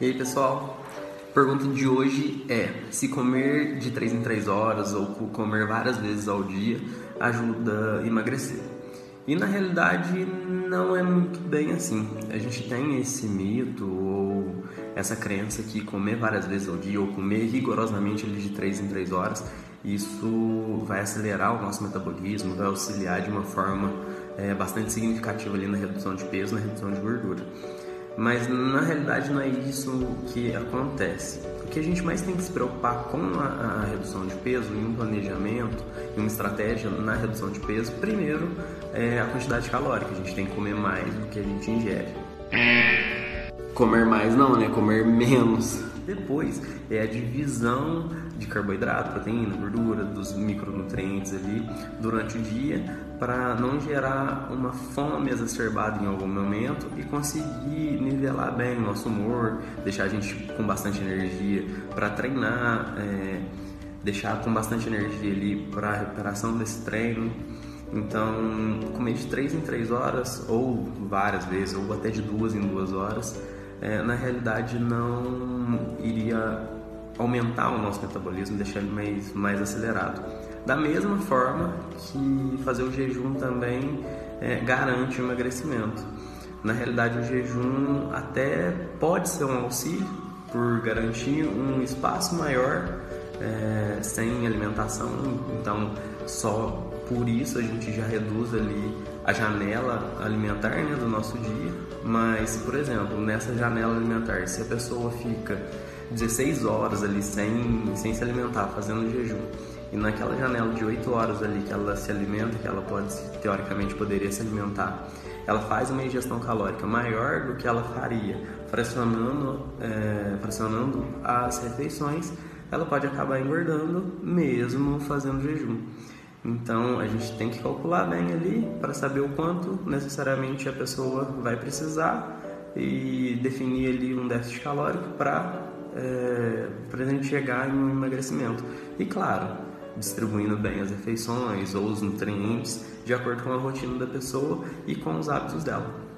E aí pessoal, pergunta de hoje é se comer de 3 em 3 horas ou comer várias vezes ao dia ajuda a emagrecer. E na realidade não é muito bem assim. A gente tem esse mito ou essa crença que comer várias vezes ao dia ou comer rigorosamente de 3 em 3 horas, isso vai acelerar o nosso metabolismo, vai auxiliar de uma forma é, bastante significativa ali na redução de peso, na redução de gordura. Mas na realidade não é isso que acontece. O que a gente mais tem que se preocupar com a, a redução de peso em um planejamento, em uma estratégia na redução de peso, primeiro é a quantidade calórica. A gente tem que comer mais do que a gente ingere. Comer mais não, né? Comer menos. Depois é a divisão de carboidrato, proteína, gordura, dos micronutrientes ali durante o dia para não gerar uma fome exacerbada em algum momento e conseguir nivelar bem o nosso humor, deixar a gente com bastante energia para treinar, é, deixar com bastante energia ali para a recuperação desse treino. Então, comer de 3 em 3 horas, ou várias vezes, ou até de duas em duas horas, é, na realidade não iria aumentar o nosso metabolismo, deixar ele mais, mais acelerado. Da mesma forma que fazer o jejum também é, garante o emagrecimento. Na realidade, o jejum até pode ser um auxílio por garantir um espaço maior é, sem alimentação, então só por isso a gente já reduz ali a janela alimentar né, do nosso dia. Mas, por exemplo, nessa janela alimentar, se a pessoa fica 16 horas ali sem, sem se alimentar, fazendo jejum, e naquela janela de 8 horas ali que ela se alimenta, que ela pode, teoricamente, poderia se alimentar, ela faz uma ingestão calórica maior do que ela faria fracionando, é, fracionando as refeições, ela pode acabar engordando mesmo fazendo jejum. Então a gente tem que calcular bem ali para saber o quanto necessariamente a pessoa vai precisar e definir ali um déficit calórico para é, a gente chegar em um emagrecimento. E claro, distribuindo bem as refeições ou os nutrientes de acordo com a rotina da pessoa e com os hábitos dela.